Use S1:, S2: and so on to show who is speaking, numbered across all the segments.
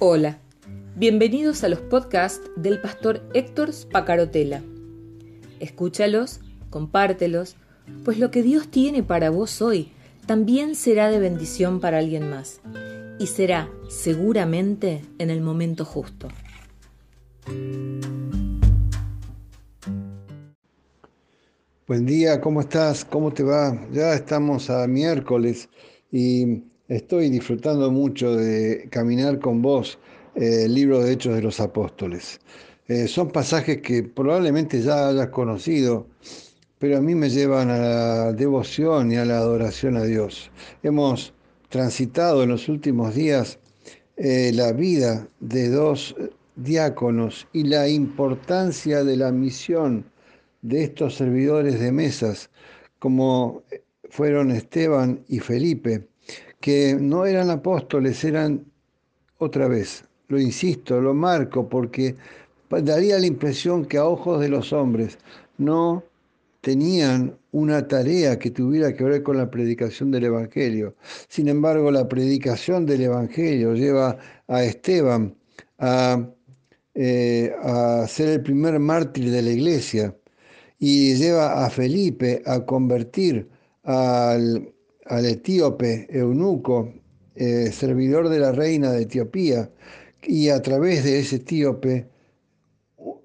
S1: Hola, bienvenidos a los podcasts del pastor Héctor Spacarotela. Escúchalos, compártelos, pues lo que Dios tiene para vos hoy también será de bendición para alguien más y será seguramente en el momento justo.
S2: Buen día, ¿cómo estás? ¿Cómo te va? Ya estamos a miércoles y estoy disfrutando mucho de caminar con vos eh, el libro de Hechos de los Apóstoles. Eh, son pasajes que probablemente ya hayas conocido, pero a mí me llevan a la devoción y a la adoración a Dios. Hemos transitado en los últimos días eh, la vida de dos diáconos y la importancia de la misión de estos servidores de mesas, como fueron Esteban y Felipe, que no eran apóstoles, eran otra vez, lo insisto, lo marco, porque daría la impresión que a ojos de los hombres no tenían una tarea que tuviera que ver con la predicación del Evangelio. Sin embargo, la predicación del Evangelio lleva a Esteban a, eh, a ser el primer mártir de la iglesia y lleva a Felipe a convertir al, etíope eunuco, eh, servidor de la reina de Etiopía, y a través de ese etíope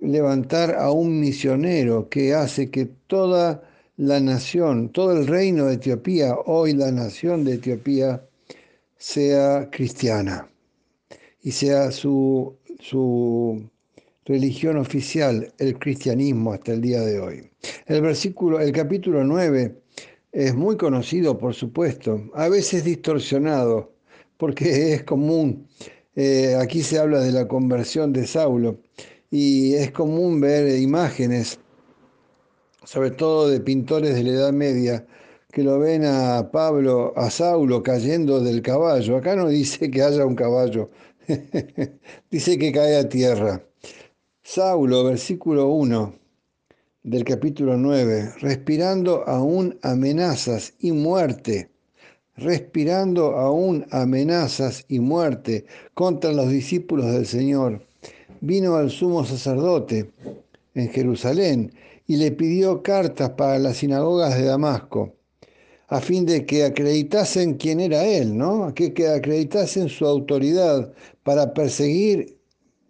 S2: levantar a un misionero que hace que toda la nación, todo el reino de Etiopía, hoy la nación de Etiopía, sea cristiana y sea su, su religión oficial, el cristianismo hasta el día de hoy. El versículo, el capítulo 9 es muy conocido, por supuesto, a veces distorsionado, porque es común. Eh, aquí se habla de la conversión de Saulo y es común ver imágenes, sobre todo de pintores de la Edad Media, que lo ven a Pablo, a Saulo cayendo del caballo. Acá no dice que haya un caballo, dice que cae a tierra. Saulo, versículo 1 del capítulo 9, respirando aún amenazas y muerte, respirando aún amenazas y muerte contra los discípulos del Señor, vino al sumo sacerdote en Jerusalén y le pidió cartas para las sinagogas de Damasco, a fin de que acreditasen quién era él, ¿no? Que, que acreditasen su autoridad para perseguir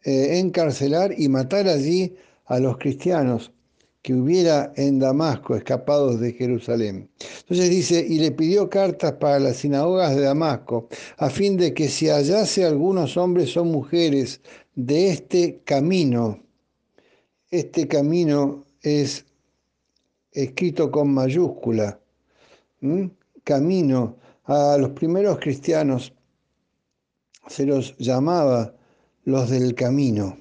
S2: eh, encarcelar y matar allí a los cristianos que hubiera en Damasco escapados de Jerusalén. Entonces dice, y le pidió cartas para las sinagogas de Damasco, a fin de que si hallase algunos hombres o mujeres de este camino, este camino es escrito con mayúscula, camino, a los primeros cristianos se los llamaba los del camino,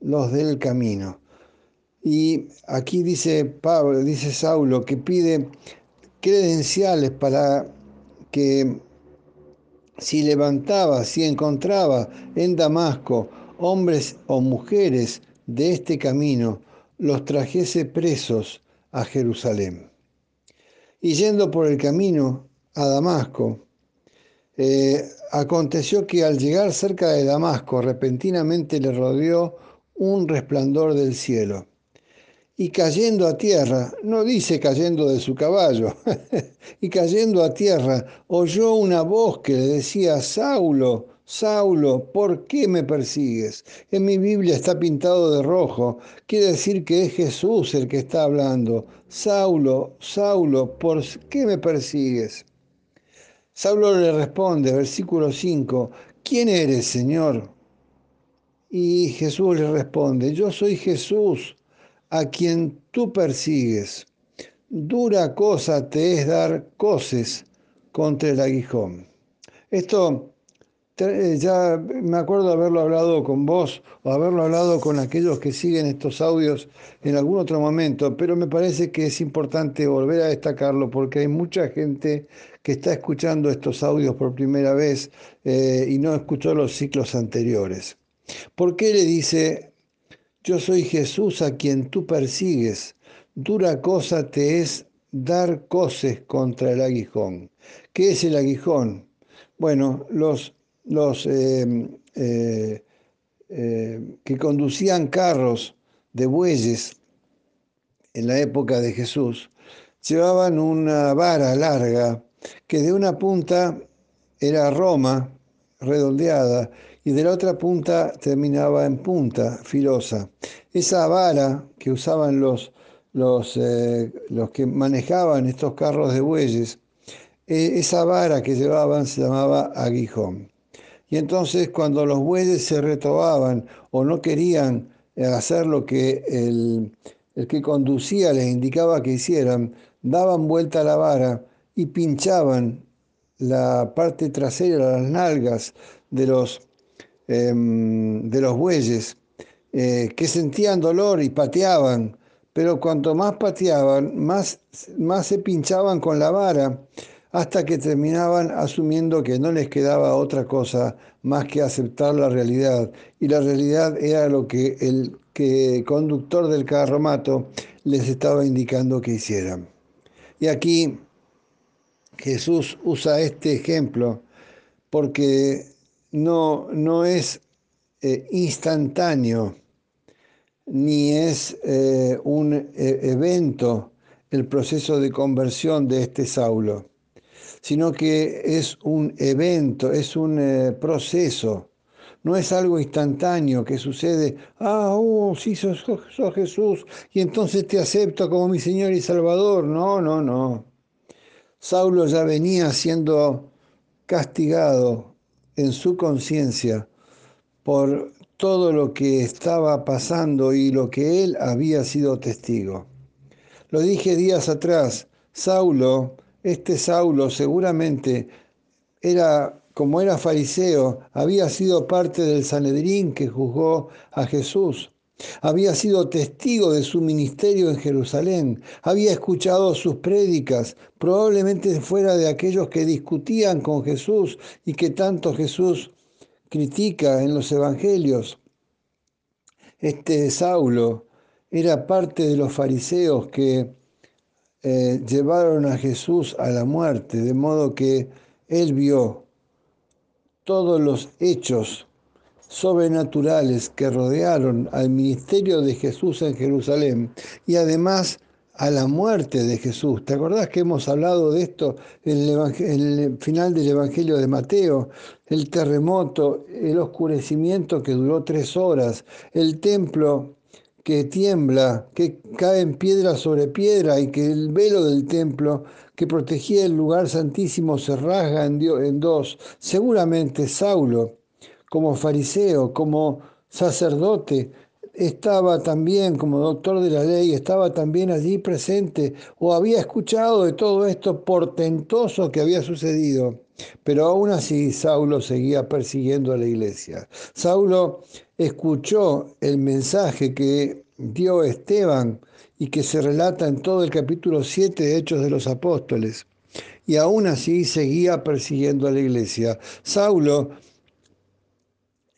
S2: los del camino. Y aquí dice Pablo, dice Saulo, que pide credenciales para que si levantaba, si encontraba en Damasco hombres o mujeres de este camino, los trajese presos a Jerusalén. Y yendo por el camino a Damasco, eh, aconteció que al llegar cerca de Damasco, repentinamente le rodeó un resplandor del cielo. Y cayendo a tierra, no dice cayendo de su caballo, y cayendo a tierra, oyó una voz que le decía, Saulo, Saulo, ¿por qué me persigues? En mi Biblia está pintado de rojo, quiere decir que es Jesús el que está hablando. Saulo, Saulo, ¿por qué me persigues? Saulo le responde, versículo 5, ¿quién eres, Señor? Y Jesús le responde, yo soy Jesús, a quien tú persigues. Dura cosa te es dar coces contra el aguijón. Esto eh, ya me acuerdo haberlo hablado con vos o haberlo hablado con aquellos que siguen estos audios en algún otro momento, pero me parece que es importante volver a destacarlo porque hay mucha gente que está escuchando estos audios por primera vez eh, y no escuchó los ciclos anteriores. ¿Por qué le dice, yo soy Jesús a quien tú persigues? Dura cosa te es dar coces contra el aguijón. ¿Qué es el aguijón? Bueno, los los eh, eh, que conducían carros de bueyes en la época de Jesús, llevaban una vara larga que de una punta era Roma, redondeada, y de la otra punta terminaba en punta, filosa. Esa vara que usaban los, los, eh, los que manejaban estos carros de bueyes, e, esa vara que llevaban se llamaba aguijón. Y entonces cuando los bueyes se retobaban o no querían hacer lo que el, el que conducía les indicaba que hicieran, daban vuelta a la vara y pinchaban la parte trasera, las nalgas de los, em, de los bueyes, eh, que sentían dolor y pateaban, pero cuanto más pateaban, más, más se pinchaban con la vara, hasta que terminaban asumiendo que no les quedaba otra cosa más que aceptar la realidad. Y la realidad era lo que el que conductor del carromato les estaba indicando que hicieran. Y aquí Jesús usa este ejemplo porque no, no es eh, instantáneo ni es eh, un eh, evento el proceso de conversión de este Saulo, sino que es un evento, es un proceso no es algo instantáneo que sucede, ah, oh, sí, sos, sos Jesús, y entonces te acepto como mi Señor y Salvador. No, no, no. Saulo ya venía siendo castigado en su conciencia por todo lo que estaba pasando y lo que él había sido testigo. Lo dije días atrás, Saulo, este Saulo seguramente era como era fariseo, había sido parte del Sanedrín que juzgó a Jesús. Había sido testigo de su ministerio en Jerusalén, había escuchado sus prédicas, probablemente fuera de aquellos que discutían con Jesús y que tanto Jesús critica en los evangelios. Este Saulo era parte de los fariseos que eh, llevaron a Jesús a la muerte, de modo que él vio todos los hechos sobrenaturales que rodearon al ministerio de Jesús en Jerusalén y además a la muerte de Jesús. ¿Te acordás que hemos hablado de esto en el, final del Evangelio de Mateo? El terremoto, el oscurecimiento que duró tres horas, el templo que tiembla, que cae en piedra sobre piedra y que el velo del templo que protegía el lugar santísimo se rasga en, dos. Seguramente Saulo, como fariseo, como sacerdote, estaba también como doctor de la ley, estaba también allí presente o había escuchado de todo esto portentoso que había sucedido. Pero aún así Saulo seguía persiguiendo a la iglesia. Saulo escuchó el mensaje que dio Esteban y que se relata en todo el capítulo 7 de Hechos de los Apóstoles. Y aún así seguía persiguiendo a la iglesia. Saulo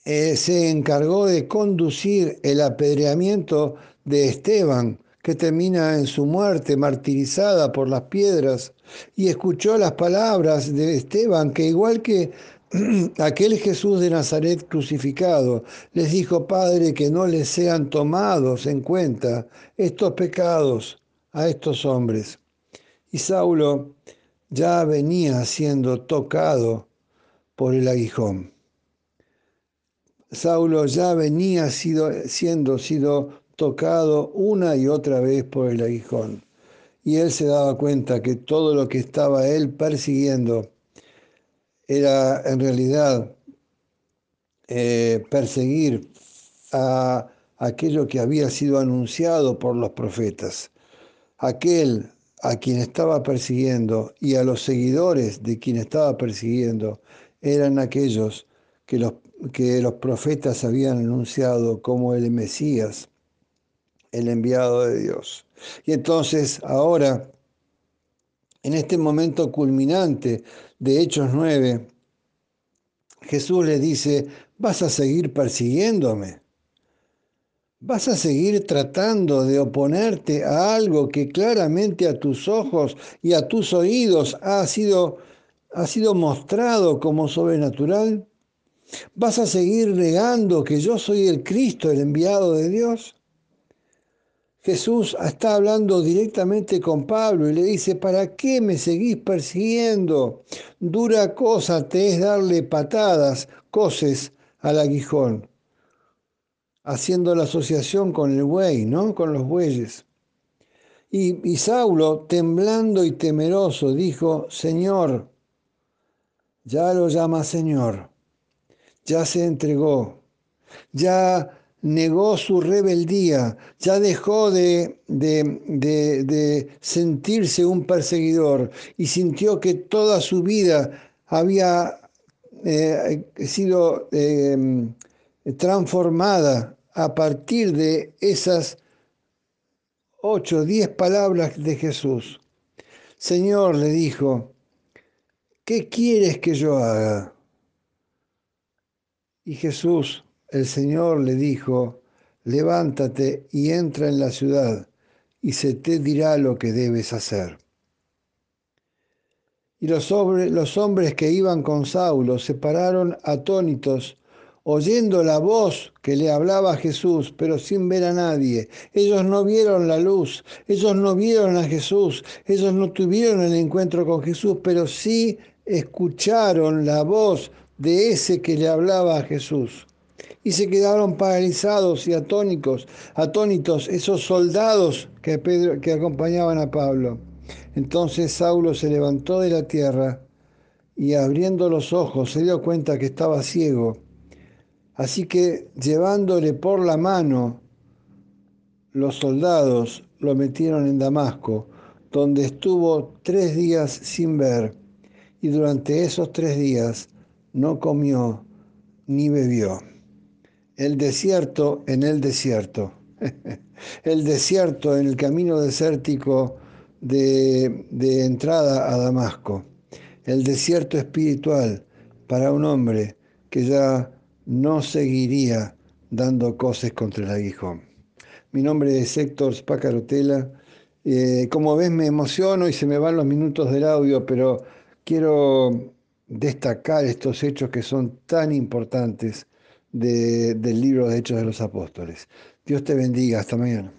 S2: eh, se encargó de conducir el apedreamiento de Esteban, que termina en su muerte martirizada por las piedras, y escuchó las palabras de Esteban, que igual que aquel Jesús de Nazaret crucificado les dijo, Padre, que no les sean tomados en cuenta estos pecados a estos hombres. Y Saulo ya venía siendo tocado por el aguijón. Saulo ya venía siendo sido tocado una y otra vez por el aguijón. Y él se daba cuenta que todo lo que estaba él persiguiendo era en realidad eh, perseguir a aquello que había sido anunciado por los profetas. Aquel a quien estaba persiguiendo y a los seguidores de quien estaba persiguiendo eran aquellos que los, que los profetas habían anunciado como el Mesías, el enviado de Dios. Y entonces ahora en este momento culminante de Hechos 9, Jesús le dice, vas a seguir persiguiéndome. Vas a seguir tratando de oponerte a algo que claramente a tus ojos y a tus oídos ha sido, ha sido mostrado como sobrenatural. ¿Vas a seguir negando que yo soy el Cristo, el enviado de Dios? Jesús está hablando directamente con Pablo y le dice, ¿para qué me seguís persiguiendo? Dura cosa te es darle patadas, coces al aguijón, haciendo la asociación con el buey, ¿no? Con los bueyes. Y, y Saulo, temblando y temeroso, dijo, Señor, ya lo llama Señor, ya se entregó, ya negó su rebeldía, ya dejó de, de, sentirse un perseguidor y sintió que toda su vida había eh, sido eh, transformada a partir de esas ocho, diez palabras de Jesús. Señor, le dijo, ¿qué quieres que yo haga? Y Jesús el Señor le dijo, levántate y entra en la ciudad, y se te dirá lo que debes hacer. Y los, hombres que iban con Saulo se pararon atónitos, oyendo la voz que le hablaba a Jesús, pero sin ver a nadie. Ellos no vieron la luz, ellos no vieron a Jesús, ellos no tuvieron el encuentro con Jesús, pero sí escucharon la voz de ese que le hablaba a Jesús y se quedaron paralizados y atónicos, atónitos esos soldados que, Pedro, que acompañaban a Pablo. Entonces Saulo se levantó de la tierra y abriendo los ojos se dio cuenta que estaba ciego. Así que llevándole por la mano, los soldados lo metieron en Damasco, donde estuvo tres días sin ver, y durante esos tres días no comió ni bebió. El desierto en el desierto. el desierto en el camino desértico de, entrada a Damasco. El desierto espiritual para un hombre que ya no seguiría dando cosas contra el aguijón. Mi nombre es Héctor Spacarotela. Eh, como ves me emociono y se me van los minutos del audio, pero quiero destacar estos hechos que son tan importantes del libro de Hechos de los Apóstoles. Dios te bendiga. Hasta mañana.